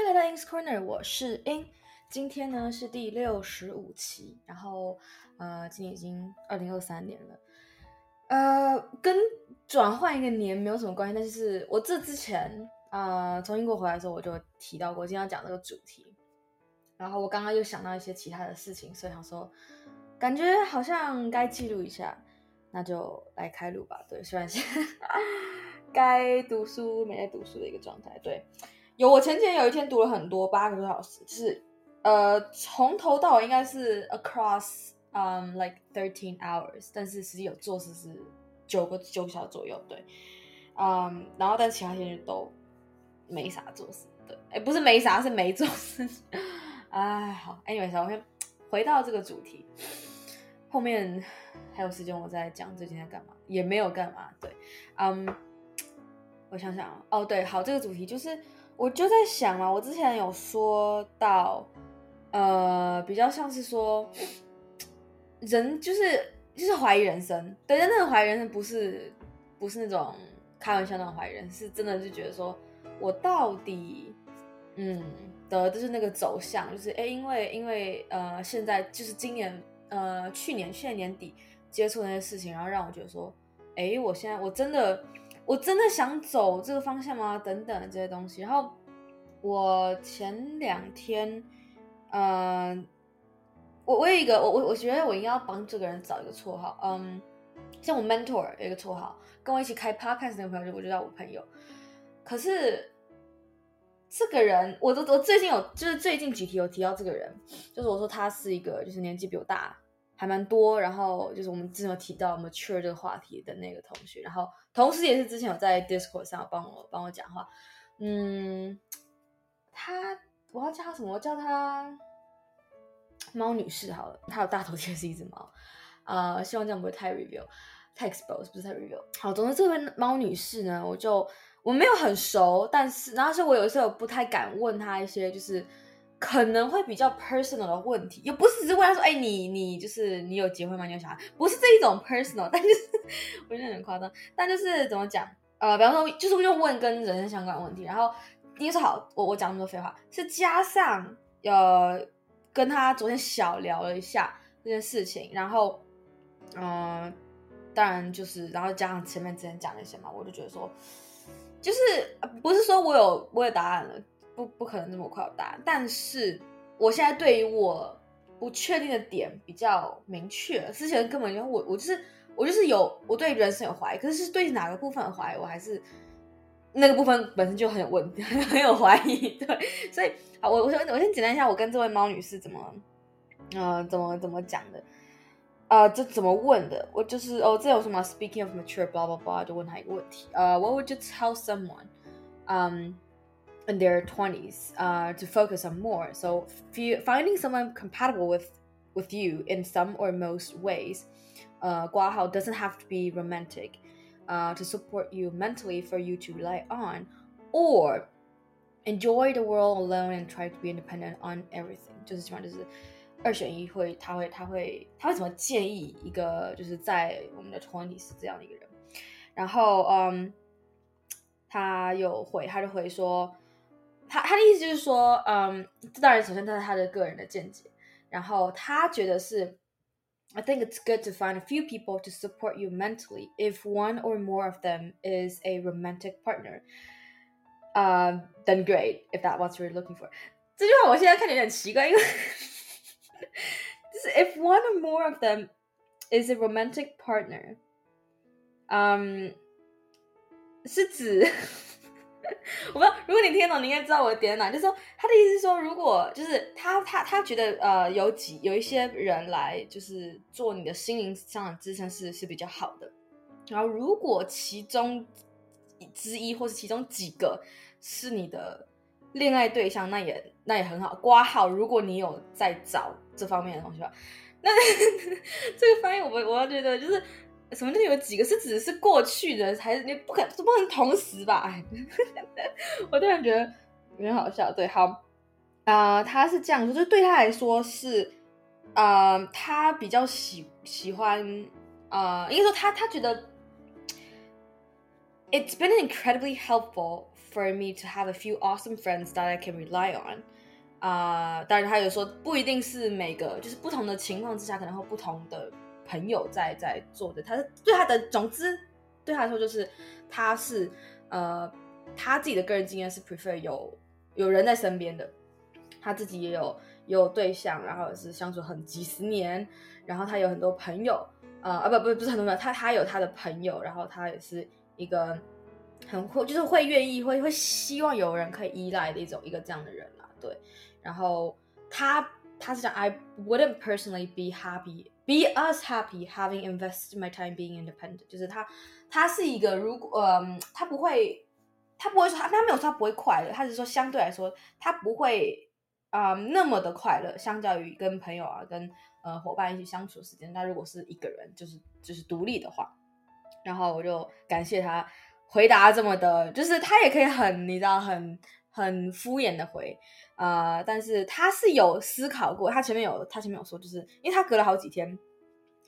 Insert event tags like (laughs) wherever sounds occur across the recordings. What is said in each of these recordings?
迎来到 In's Corner，我是 In。今天呢是第六十五期，然后呃，今年已经二零二三年了，呃，跟转换一个年没有什么关系，但是我这之前呃从英国回来的时候，我就提到过今天要讲这个主题，然后我刚刚又想到一些其他的事情，所以想说感觉好像该记录一下，那就来开录吧。对，虽然是 (laughs) 该读书没在读书的一个状态，对。有，我前前有一天读了很多，八个多小时，就是，呃，从头到尾应该是 across，嗯、um,，like thirteen hours，但是实际有做事是九个九个小时左右，对，嗯、然后但其他天就都没啥做事，对，哎，不是没啥，是没做事，(laughs) 哎，好，anyway，我先回到这个主题，后面还有时间我再讲最近在干嘛，也没有干嘛，对，嗯、我想想，哦，对，好，这个主题就是。我就在想啊，我之前有说到，呃，比较像是说，人就是就是怀疑人生，对，但那个怀疑人生不是不是那种开玩笑那种怀疑人，是真的就觉得说我到底，嗯的就是那个走向，就是哎，因为因为呃，现在就是今年呃，去年去年年底接触那些事情，然后让我觉得说，哎，我现在我真的。我真的想走这个方向吗？等等这些东西。然后我前两天，嗯、我我有一个我我我觉得我应该要帮这个人找一个绰号。嗯，像我 mentor 有一个绰号，跟我一起开 podcast 那个朋友就，我就叫我朋友。可是这个人，我都我最近有就是最近几题有提到这个人，就是我说他是一个就是年纪比我大。还蛮多，然后就是我们之前有提到 mature 这个话题的那个同学，然后同时也是之前有在 Discord 上帮我帮我讲话，嗯，他我要叫他什么？我叫他猫女士好了，他有大头贴是一只猫，呃，希望这样不会太 reveal，太 expose 不是太 reveal。好，总之这位猫女士呢，我就我没有很熟，但是然后是我有时候不太敢问他一些就是。可能会比较 personal 的问题，又不是只是问他说，哎，你你就是你有结婚吗？你有小孩？不是这一种 personal，但就是我觉得很夸张，但就是怎么讲？呃，比方说，就是用问跟人生相关的问题，然后第一说好，我我讲那么多废话，是加上呃跟他昨天小聊了一下这件事情，然后嗯、呃，当然就是然后加上前面之前讲那些嘛，我就觉得说，就是不是说我有我有答案了。不不可能这么快有答案，但是我现在对于我不确定的点比较明确。之前根本就我我就是我就是有我对人生有怀疑，可是是对哪个部分怀疑，我还是那个部分本身就很有问题，(laughs) 很有怀疑。(laughs) 对，所以好，我我先我先简单一下我跟这位猫女士怎么呃怎么怎么讲的，呃这怎么问的？我就是哦这有什么 Speaking of mature blah blah blah 就问他一个问题，呃、uh, What would you tell someone？嗯、in their 20s uh, to focus on more. So finding someone compatible with with you in some or most ways, uh, doesn't have to be romantic uh, to support you mentally for you to rely on, or enjoy the world alone and try to be independent on everything. 就是基本上就是二选一会，他会他会他会怎么建议一个就是在我们的 twenties 这样的一个人，然后嗯，他有回他就回说。 他他的意思就是说，嗯，这当然首先他是他的个人的见解，然后他觉得是，I think it's good to find a few people to support you mentally if one or more of them is a romantic partner. Um, then great if that's what you're looking for. 这句话我现在看有点奇怪，因为就是 if one or more of them is a romantic partner，嗯，是指。 (laughs) 我不知道，如果你听懂，你应该知道我的点哪。就是说，他的意思是说，如果就是他他他觉得呃有几有一些人来就是做你的心灵上的支撑是是比较好的。然后如果其中之一或是其中几个是你的恋爱对象，那也那也很好。括号，如果你有在找这方面的东西吧，那 (laughs) 这个翻译我我要觉得就是。什么叫有几个是指是过去的，还是你不可不能同时吧？哎，(laughs) 我突然觉得有点好笑。对，好，啊、他是这样说，就对他来说是，呃，他比较喜喜欢，呃，应该说他他觉得，it's been incredibly helpful for me to have a few awesome friends that I can rely on。啊，当然他有说不一定是每个，就是不同的情况之下可能会不同的朋友在在做的。他是对他的总之对他来说就是他是呃他自己的个人经验是 prefer 有有人在身边的，他自己也有也有对象，然后也是相处很几十年，然后他有很多朋友，呃啊不不不是很多朋友，他他有他的朋友，然后他也是一个很会就是会愿意会会希望有人可以依赖的一种一个这样的人啦，对。然后他他是讲，I wouldn't personally be happy, be as happy having invested my time being independent。就是他他是一个如果嗯，他不会他不会说他他没有说他不会快乐，他是说相对来说他不会啊、那么的快乐，相较于跟朋友啊跟呃伙伴一起相处的时间。那如果是一个人，就是就是独立的话，然后我就感谢他回答这么的，就是他也可以很你知道很。很敷衍的回，呃，但是他是有思考过，他前面有，他前面有说，就是因为他隔了好几天，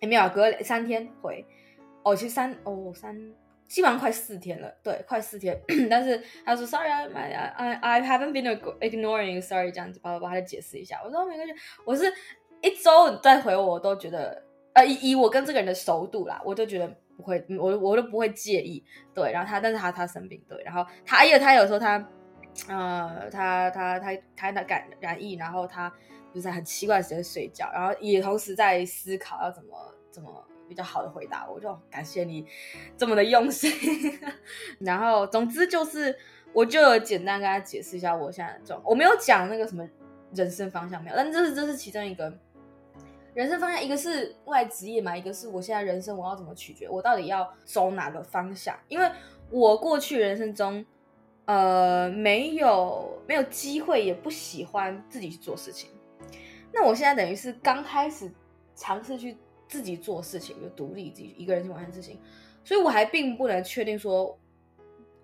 也没有隔了三天回，哦，其实三哦三，基本上快四天了，对，快四天，(coughs) 但是他说 sorry，I I I haven't been ignoring，sorry 这样子，把我把他解释一下，我说没关系，我是一周再回我，我都觉得，呃，以以我跟这个人的熟度啦，我都觉得不会，我我都不会介意，对，然后他，但是他他生病，对，然后他因为他有时候他。呃，他他他他那感染疫，然后他就是在很奇怪的时间睡觉，然后也同时在思考要怎么怎么比较好的回答我，就感谢你这么的用心。(laughs) 然后总之就是，我就简单跟他解释一下我现在的状，我没有讲那个什么人生方向没有，但这是这是其中一个人生方向，一个是外职业嘛，一个是我现在人生我要怎么取决，我到底要走哪个方向，因为我过去人生中。呃，没有没有机会，也不喜欢自己去做事情。那我现在等于是刚开始尝试去自己做事情，就独立自己一个人去完成事情，所以我还并不能确定说，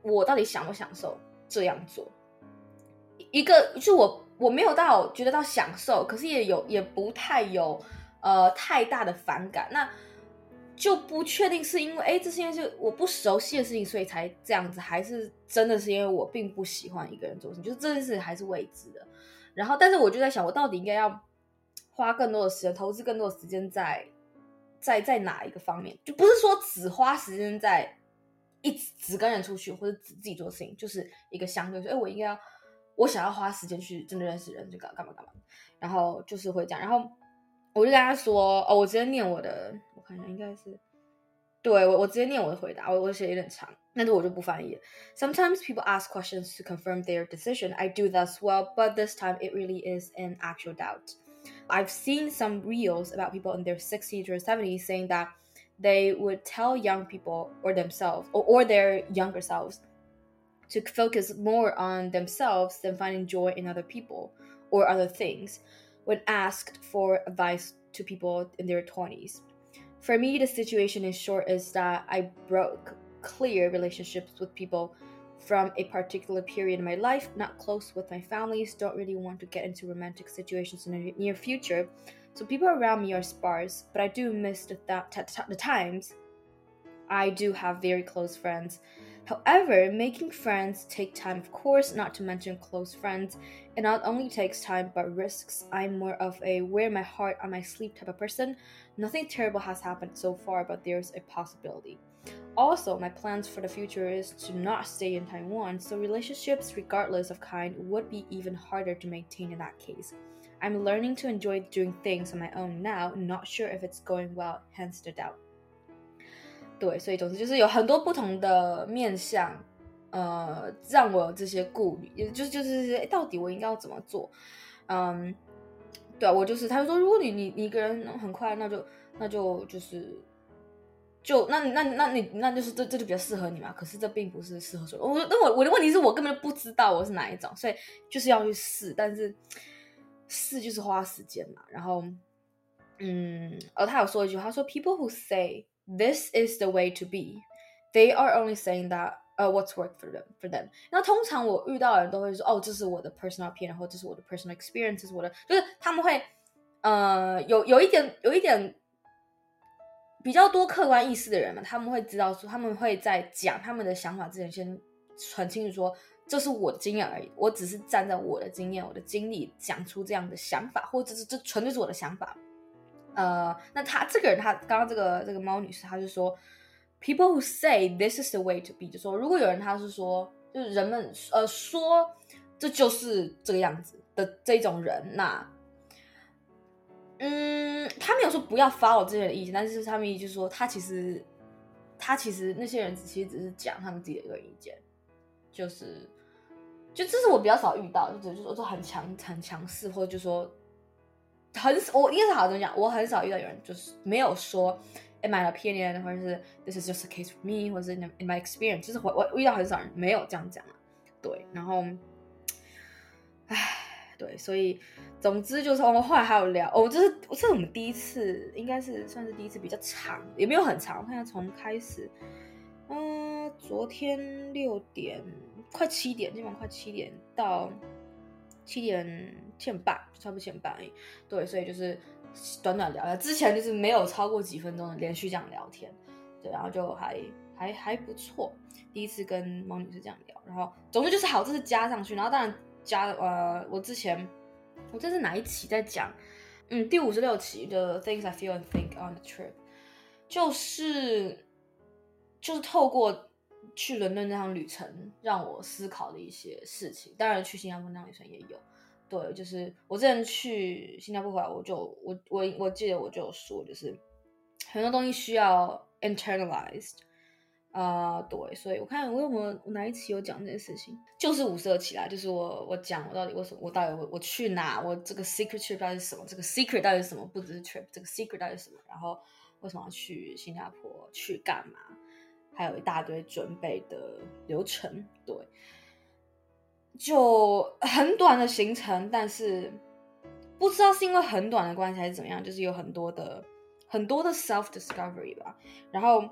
我到底享不享受这样做。一个就我我没有到觉得到享受，可是也有也不太有呃太大的反感。那。就不确定是因为哎，这是因为是我不熟悉的事情，所以才这样子，还是真的是因为我并不喜欢一个人做事情，就是这件事还是未知的。然后，但是我就在想，我到底应该要花更多的时间，投资更多的时间在在在哪一个方面？就不是说只花时间在一直只跟人出去，或者只自己做事情，就是一个相对说，哎，我应该要我想要花时间去真的认识人，就干干嘛干嘛。然后就是会这样，然后我就跟他说，哦，我直接念我的。好像应该是，对，我我直接念我的回答，我我写的有点长，但是我就不翻译。Sometimes people ask questions to confirm their decision. I do that as well, but this time it really is an actual doubt. I've seen some reels about people in their 60s or 70s saying that they would tell young people or themselves or, or their younger selves to focus more on themselves than finding joy in other people or other things when asked for advice to people in their 20s. For me, the situation in short is that I broke clear relationships with people from a particular period in my life, not close with my families, don't really want to get into romantic situations in the near future. So people around me are sparse, but I do miss the, th- the times I do have very close friends. However, making friends take time, of course, not to mention close friends. It not only takes time but risks. I'm more of a wear my heart on my sleeve type of person. Nothing terrible has happened so far, but there's a possibility. Also, my plans for the future is to not stay in Taiwan, so relationships, regardless of kind, would be even harder to maintain in that case. I'm learning to enjoy doing things on my own now, not sure if it's going well, hence the doubt. 对，所以总之就是有很多不同的面向，呃，让我有这些顾虑，也就是就是，到底我应该要怎么做？嗯。对啊，我就是，他就说，如果你你你一个人很快，那就那就就是，就那那那你那就是这这就比较适合你嘛。可是这并不是适合所有。我那我我的问题是我根本就不知道我是哪一种，所以就是要去试，但是试就是花时间嘛。然后，嗯，而他有说一句，他说：“People who say this is the way to be, they are only saying that。”呃、uh,，what's work for them for them？那通常我遇到的人都会说，哦，这是我的 personal opinion，然后这是我的 personal experience，这是我的，就是他们会，呃，有有一点有一点比较多客观意识的人嘛，他们会知道说，他们会在讲他们的想法之前，先很清楚说这是我的经验而已，我只是站在我的经验、我的经历讲出这样的想法，或者是这纯粹是我的想法。呃，那他这个人，他刚刚这个这个猫女士，她就说，people who say this is the way to be，就说如果有人他是说，就是人们呃说这就是这个样子的这种人，那，嗯，他没有说不要发我这些人的意见，但是他们意思就说，他其实他其实那些人其实只是讲他们自己的一个意见，就是。就这是我比较少遇到，就只是说很强很强势，或者就说很我应该是好怎么讲，我很少遇到有人就是没有说 in my opinion，或者是 this is just a case for me，或者是 in my experience，就是我我遇到很少人没有这样讲啊。对，然后，唉，对，所以总之就是我们后来还有聊，哦，这是这是我们第一次，应该是算是第一次比较长，也没有很长，我看下从开始，嗯、昨天六点。快七点，基本上快七点到七点欠半，差不多欠半而已。对，所以就是短短聊聊，之前就是没有超过几分钟的连续这样聊天，对，然后就还还还不错。第一次跟猫女士这样聊，然后总之就是好，这是加上去，然后当然加呃，我之前我这是哪一期在讲？嗯，第五十六期的 Things I Feel and Think on the Trip，就是就是透过。去伦敦那趟旅程让我思考的一些事情，当然去新加坡那趟旅程也有。对，就是我之前去新加坡回来，我就我我我记得我就有说，就是很多东西需要 internalized 啊、对，所以我看我有没有哪一期有讲这件事情，就是五十二期啦，就是我我讲我到底为什么我到底我我去哪，我这个 secret trip 到底是什么，这个 secret 到底是什么，不只是 trip，这个 secret 到底是什么，然后为什么要去新加坡去干嘛？还有一大堆准备的流程，对，就很短的行程，但是不知道是因为很短的关系还是怎么样，就是有很多的很多的 self discovery 吧。然后，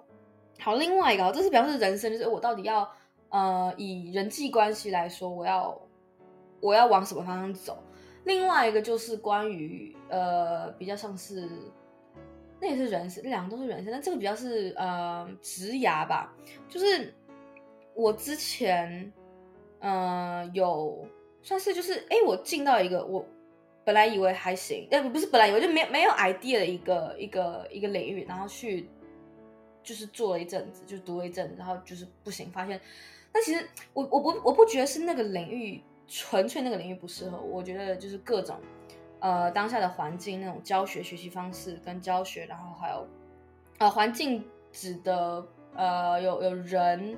好，另外一个，这是表示人生，就是我到底要呃以人际关系来说，我要我要往什么方向走。另外一个就是关于呃比较像是。那也是人生，两个都是人生，但这个比较是呃职涯吧。就是我之前呃有算是就是哎，我进到一个我本来以为还行，呃不是本来以为就没没有 idea 的一个一个一个领域，然后去就是做了一阵子，就读了一阵子，然后就是不行，发现。但其实我我不我不觉得是那个领域纯粹那个领域不适合，我觉得就是各种。呃，当下的环境那种教学学习方式跟教学，然后还有，呃，环境指的呃有有人，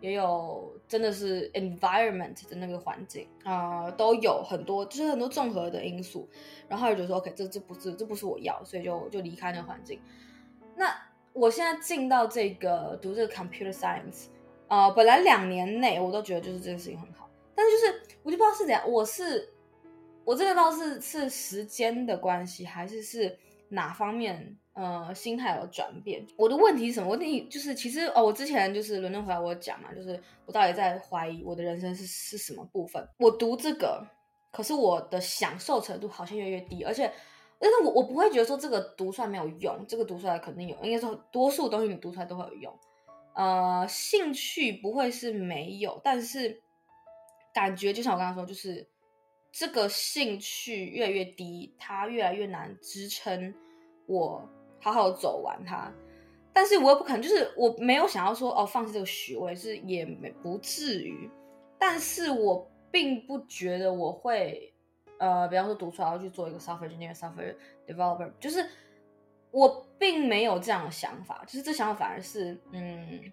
也有真的是 environment 的那个环境啊，都有很多，就是很多综合的因素。然后就觉得说，OK，这这不是这不是我要，所以就就离开那个环境。那我现在进到这个读这个 computer science，呃，本来两年内我都觉得就是这个事情很好，但是就是我就不知道是怎样，我是。我这个倒是是时间的关系，还是是哪方面呃心态有转变？我的问题是什么？问题就是其实哦，我之前就是伦敦回来我讲嘛，就是我到底在怀疑我的人生是是什么部分？我读这个，可是我的享受程度好像越来越低，而且但是我我不会觉得说这个读出来没有用，这个读出来肯定有，应该说多数东西你读出来都会有用。呃，兴趣不会是没有，但是感觉就像我刚刚说，就是。这个兴趣越来越低，它越来越难支撑我好好走完它。但是我又不可能，就是我没有想要说哦，放弃这个学位，是也没不至于。但是我并不觉得我会，呃，比方说读出来要去做一个 software engineer、software developer，就是我并没有这样的想法，就是这想法反而是嗯。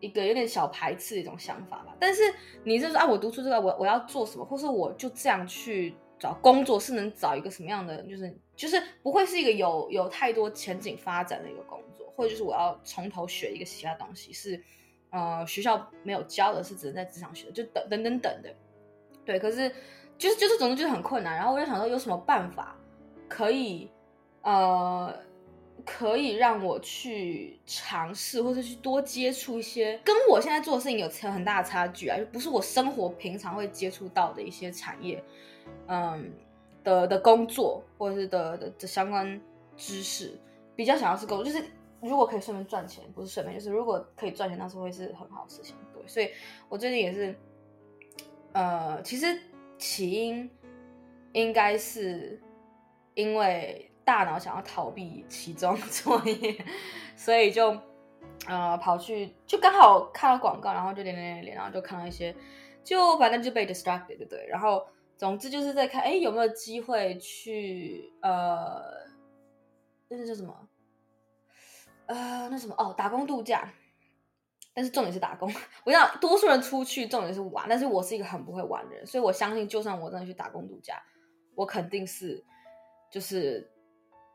一个有点小排斥的一种想法吧，但是你就是说啊，我读出这个，我我要做什么，或是我就这样去找工作，是能找一个什么样的，就是就是不会是一个有有太多前景发展的一个工作，或者就是我要从头学一个其他东西，是呃学校没有教的，是只能在职场学的，就等等等等的，对，可是就是就是总之就是很困难，然后我就想说有什么办法可以呃。可以让我去尝试，或者去多接触一些跟我现在做的事情有很大的差距啊，就不是我生活平常会接触到的一些产业，嗯的的工作，或者是的的的相关知识，比较想要是工作，就是如果可以顺便赚钱，不是顺便，就是如果可以赚钱，那是会是很好的事情。对，所以我最近也是呃，其实起因应该是因为大脑想要逃避期中 (laughs) 作业，所以就呃跑去，就刚好看到广告，然后就连连连连，然后就看到一些，就反正就被 distracted，对不对？然后总之就是在看，哎，有没有机会去呃，那是叫什么？呃，那什么哦，打工度假。但是重点是打工，(laughs) 我想多数人出去重点是玩，但是我是一个很不会玩的人，所以我相信，就算我真的去打工度假，我肯定是就是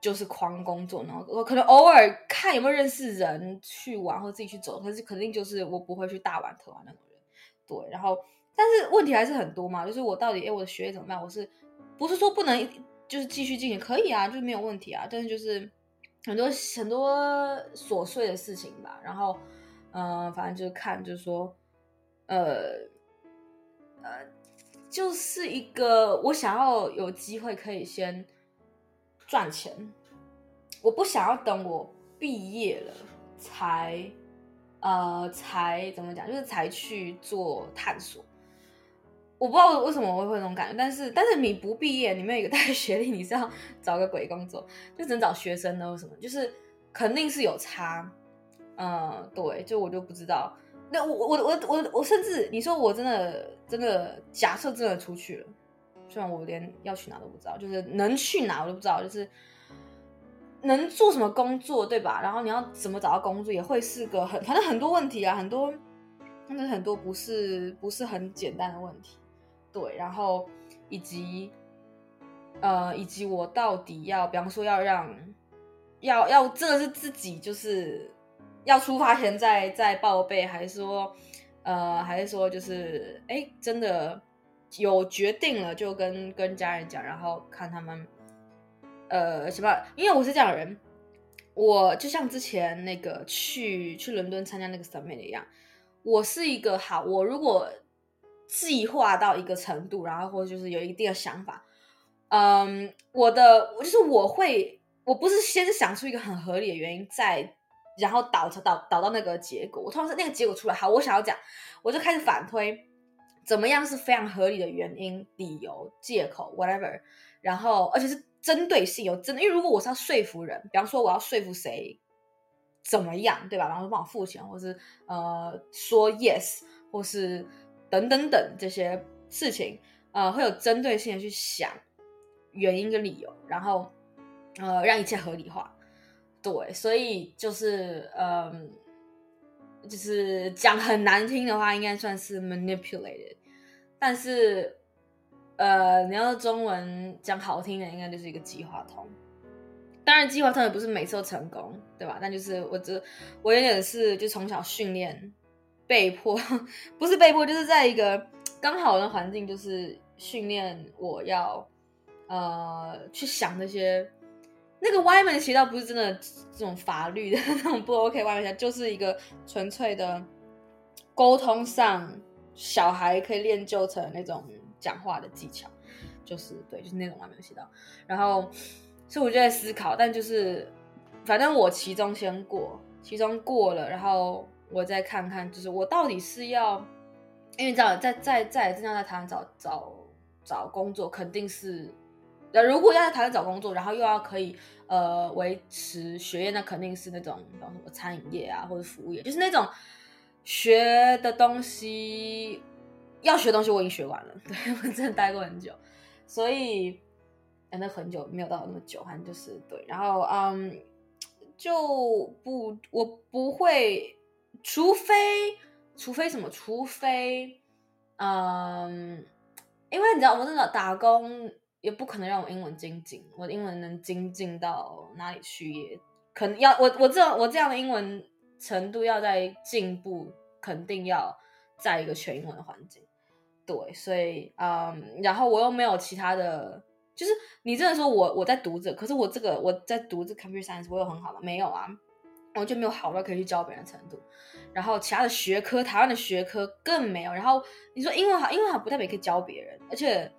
就是狂工作，然后我可能偶尔看有没有认识人去玩或自己去走，可是肯定就是我不会去大玩特玩那种人。对，然后但是问题还是很多嘛，就是我到底哎我的学业怎么办？我是不是说不能就是继续进行？可以啊，就是没有问题啊，但是就是很多很多琐碎的事情吧，然后。嗯、反正就是看，就是说，呃，呃，就是一个我想要有机会可以先赚钱，我不想要等我毕业了才，呃，才怎么讲，就是才去做探索。我不知道为什么我会会有这种感觉，但是但是你不毕业，你没有一个 (laughs) 大学学历，你是要找个鬼工作，就只能找学生呢？为什么？就是肯定是有差。嗯，对，就我就不知道。那我我我我我甚至你说我真的真的假设真的出去了，虽然我连要去哪都不知道，就是能去哪我都不知道，就是能做什么工作，对吧？然后你要怎么找到工作，也会是个很反正很多问题啊，很多，真的很多不是不是很简单的问题。对，然后以及呃以及我到底要，比方说要让要要真的是自己就是。要出发前再再报备，还是说，呃，还是说就是，哎，真的有决定了就跟跟家人讲，然后看他们，呃，什么？因为我是这样的人，我就像之前那个去去伦敦参加那个 summit 一样，我是一个好，我如果计划到一个程度，然后或者就是有一定的想法，嗯，我的就是我会，我不是先想出一个很合理的原因再。然后导导导到那个结果，我通常是那个结果出来，好，我想要讲，我就开始反推，怎么样是非常合理的原因、理由、借口，whatever，然后而且是针对性有针，因为如果我是要说服人，比方说我要说服谁怎么样，对吧？然后帮我付钱，或是呃说 yes，或是等等等这些事情，呃，会有针对性的去想原因跟理由，然后呃让一切合理化。对，所以就是，嗯，就是讲很难听的话，应该算是 manipulated。但是，呃，你要中文讲好听的，应该就是一个计划通。当然，计划通也不是每次都成功，对吧？但就是我这我有点是就从小训练，被迫 (laughs) 不是被迫，就是在一个刚好的环境，就是训练我要呃去想那些。那个歪门邪道不是真的这种法律的 (laughs) 那种不 OK 歪门邪道，就是一个纯粹的沟通上小孩可以练就成那种讲话的技巧，就是对，就是那种歪门邪道。然后，所以我就在思考，但就是反正我其中先过，其中过了，然后我再看看，就是我到底是要，因为你知道，在在在正在在台湾找找找工作，肯定是。那如果要在台湾找工作，然后又要可以呃维持学业，那肯定是那种比方说餐饮业啊，或者服务业，就是那种学的东西要学东西我已经学完了，(laughs) 对，我真的待过很久，所以那很久没有到那么久，反正就是对，然后嗯就不我不会，除非除非什么，除非嗯，因为你知道我真的打工。也不可能让我英文精进，我的英文能精进到哪里去？也可能要我我这我这样的英文程度要再进步，肯定要在一个全英文的环境。对，所以嗯，然后我又没有其他的，就是你真的说我我在读着，可是我这个我在读这 computer science，我有很好吗？没有啊，我就没有好到可以去教别人的程度。然后其他的学科，台湾的学科更没有。然后你说英文好，英文好不代表可以教别人，而且。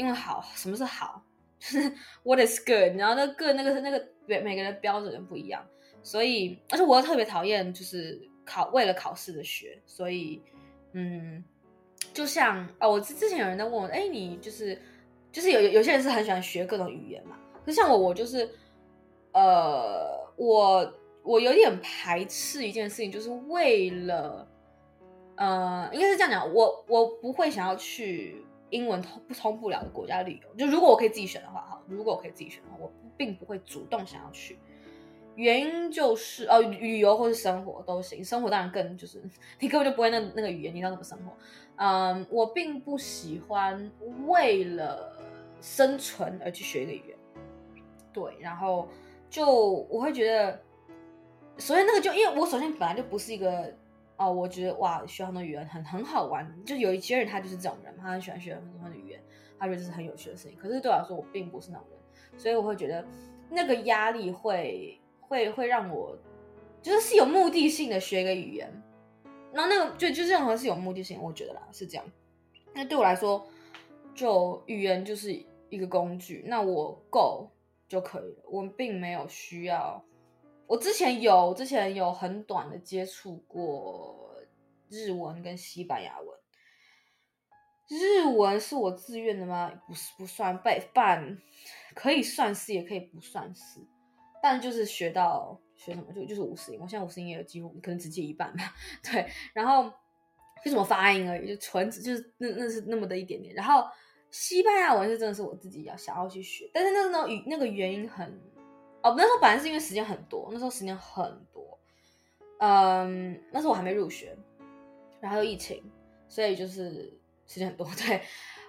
因为好，什么是好？就是 what is good，然后那个那个那个每每个人标准不一样，所以而且我又特别讨厌就是考为了考试的学，所以嗯，就像哦，我之之前有人在问我，哎，你就是就是有有些人是很喜欢学各种语言嘛，可是像我，我就是呃，我我有点排斥一件事情，就是为了呃，应该是这样讲，我我不会想要去英文通不通不了的国家旅游，就如果我可以自己选的话，哈，如果我可以自己选的话，我并不会主动想要去。原因就是哦，旅游或是生活都行，生活当然更就是你根本就不会那那个语言，你知道怎么生活？嗯，我并不喜欢为了生存而去学一个语言，对，然后就我会觉得，首先那个就因为我首先本来就不是一个哦，我觉得哇，学很多语言很很好玩，就有一些人他就是这种人，他很喜欢学很多的语言，他觉得这是很有趣的事情。可是对我来说，我并不是那种人，所以我会觉得那个压力会。会会让我就是是有目的性的学一个语言，然后那个就就任何是有目的性，我觉得啦是这样。那对我来说，就语言就是一个工具，那我够就可以了。我并没有需要。我之前有之前有很短的接触过日文跟西班牙文。日文是我自愿的吗？不是，不算被半，可以算是，也可以不算是。但就是学到学什么就就是五十音，我现在五十音也有几乎可能只记一半吧。(laughs) 对，然后就什么发音而已，就纯就是那那是那么的一点点。然后西班牙文是真的是我自己要想要去学，但是那那语那个原因很哦，那时候本来是因为时间很多，那时候时间很多，嗯，那时候我还没入学，然后又疫情，所以就是时间很多，(laughs) 对。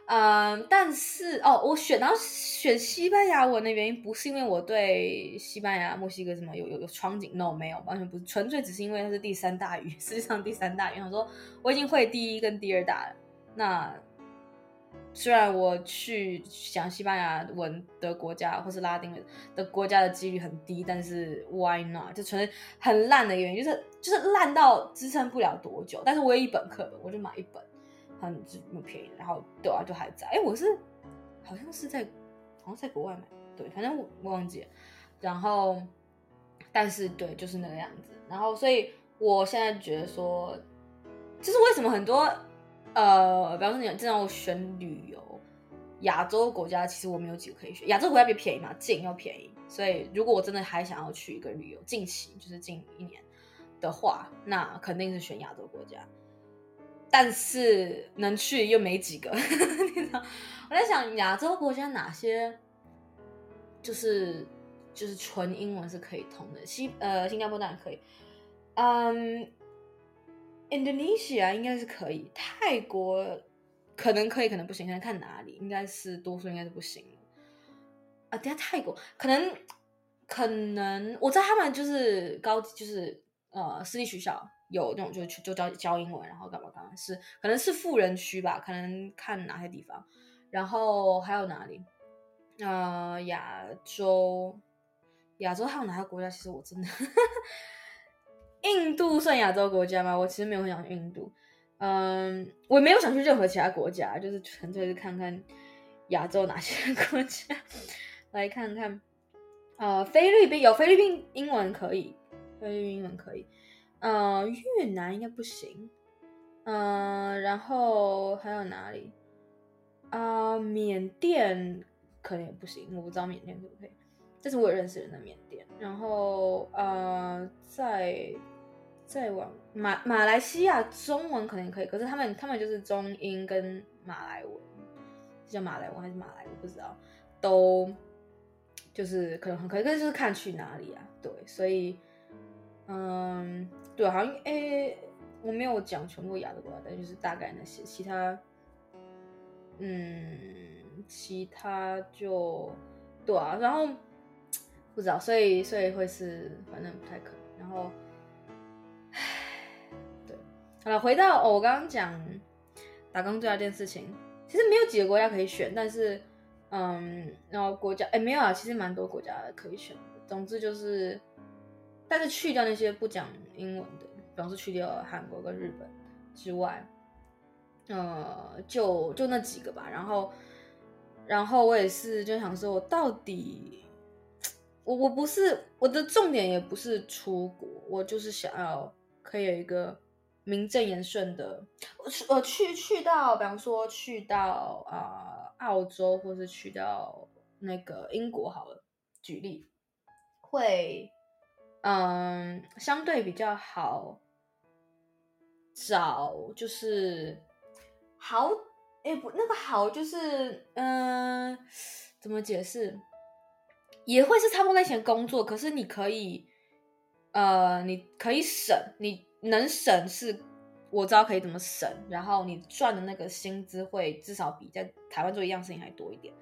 嗯，但是哦，我选到选西班牙文的原因不是因为我对西班牙、墨西哥什么有有有憧憬，no，没有，完全不是，纯粹只是因为它是第三大语，(laughs) 世界上第三大语。我说我已经会第一跟第二大了，那虽然我去讲西班牙文的国家或是拉丁文的国家的几率很低，但是 why not？就纯很烂的原因，就是就是烂到支撑不了多久。但是我有一本课本，我就买一本。很那么便宜，然后对啊，就还在。哎，我是好像是在好像在国外买，对，反正我忘记了。然后，但是对，就是那个样子。然后，所以我现在觉得说，就是为什么很多呃，比方说你这种选旅游，亚洲国家其实我没有几个可以选。亚洲国家比便宜嘛，近又便宜。所以如果我真的还想要去一个旅游，近期就是近一年的话，那肯定是选亚洲国家。但是能去又没几个，(laughs) 你知道？我在想亚洲国家哪些就是就是纯英文是可以通的？新呃新加坡当然可以，嗯，Indonesia 应该是可以，泰国可能可以，可能不行，看看哪里，应该是多数应该是不行啊。等下泰国可能可能我在他们就是高就是呃私立学校。有那种就就教教英文，然后干嘛干嘛，是可能是富人区吧，可能看哪些地方，然后还有哪里？呃，亚洲，亚洲还有哪些国家？其实我真的，印度算亚洲国家吗？我其实没有很想去印度，嗯，我没有想去任何其他国家，就是纯粹是看看亚洲哪些国家，(laughs) 来看看，呃，菲律宾有菲律宾英文可以，菲律宾英文可以。呃，越南应该不行，嗯、然后还有哪里？啊、缅甸可能也不行，我不知道缅甸可不可以，但是我有认识人的缅甸。然后呃，在再往马马来西亚中文可能可以，可是他们他们就是中英跟马来文，是叫马来文还是马来？我不知道，都就是可能很可以，可是就是看去哪里啊，对，所以。嗯，对，好像诶、我没有讲全部亚洲国家，但就是大概那些，其他，嗯，其他就对啊，然后不知道，所以所以会是反正不太可能。然后，好了，回到、我刚刚讲打工度假这件事情，其实没有几个国家可以选，但是嗯，然后国家哎没有啊，其实蛮多国家可以选的。总之就是。但是去掉那些不讲英文的，比方说去掉韩国跟日本之外，呃，就就那几个吧。然后，然后我也是就想说，我到底，我我不是我的重点也不是出国，我就是想要可以有一个名正言顺的，我，去去到，比方说去到啊、呃、澳洲，或是去到那个英国好了，举例，会嗯相对比较好找，就是好，哎不，那个好就是嗯怎么解释？也会是差不多类型的工作，可是你可以呃你可以省你。能省是，我知道可以怎么省，然后你赚的那个薪资会至少比在台湾做一样事情还多一点，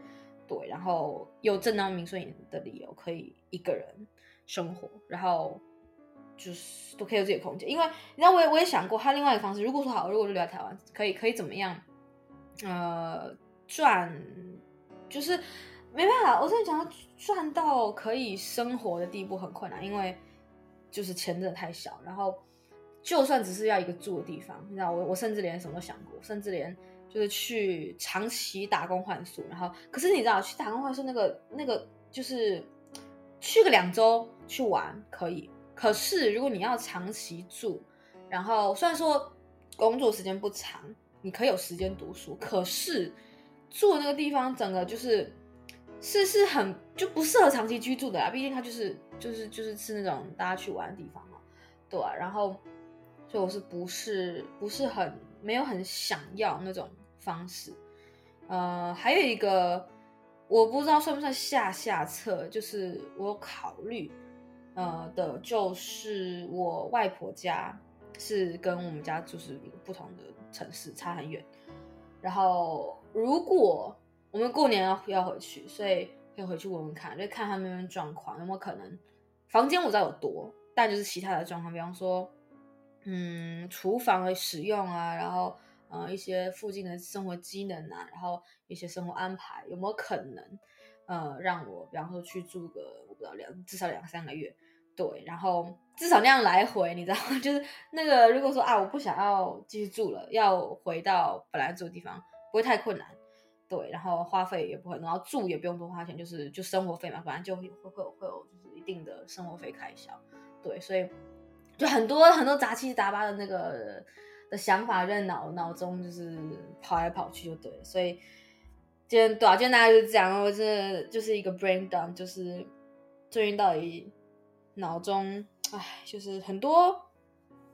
对，然后有正当名顺的理由可以一个人生活，然后就是都可以有自己的空间。因为你知道，我也我也想过，他另外一个方式，如果说好，如果就留在台湾，可以可以怎么样？呃，赚就是没办法，我真的想要，赚到可以生活的地步很困难，因为就是钱真的太小，然后。就算只是要一个住的地方，你知道，我我甚至连什么都想过，甚至连就是去长期打工换宿，然后可是你知道，去打工换宿那个那个就是去个两周去玩可以，可是如果你要长期住，然后虽然说工作时间不长，你可以有时间读书，可是住的那个地方整个就是是是很就不适合长期居住的啊，毕竟它就是就是就是是那种大家去玩的地方嘛，对，然后。所以我是不是不是很没有很想要那种方式，呃，还有一个我不知道算不算下下策，就是我考虑，呃的，就是我外婆家是跟我们家就是不同的城市，差很远。然后如果我们过年要要回去，所以可以回去问问看，就看他们那边状况有没有可能。房间我知道有多，但就是其他的状况，比方说。嗯，厨房的使用啊，然后呃一些附近的生活机能啊，然后一些生活安排，有没有可能呃让我，比方说去住个我不知道两至少两三个月，对，然后至少那样来回，你知道吗？(laughs) 就是那个如果说啊我不想要继续住了，要回到本来住的地方，不会太困难，对，然后花费也不会，然后住也不用多花钱，就是就生活费嘛，反正就会会会有会有就是一定的生活费开销，对，所以。就很多很多杂七杂八的那个的想法在脑脑中就是跑来跑去就对了，所以今天对啊，今天大家就讲，我这就是一个 brain dump，就是最近到底脑中唉，就是很多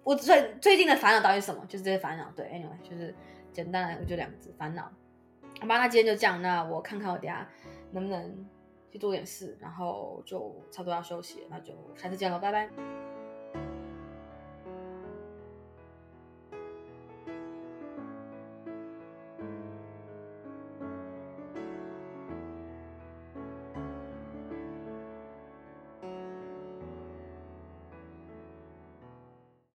我最最近的烦恼到底是什么？就是这些烦恼。对，anyway，就是简单来我就两个字烦恼。好吧，那今天就这样，那我看看我等下能不能去做点事，然后就差不多要休息，那就下次见喽，拜拜。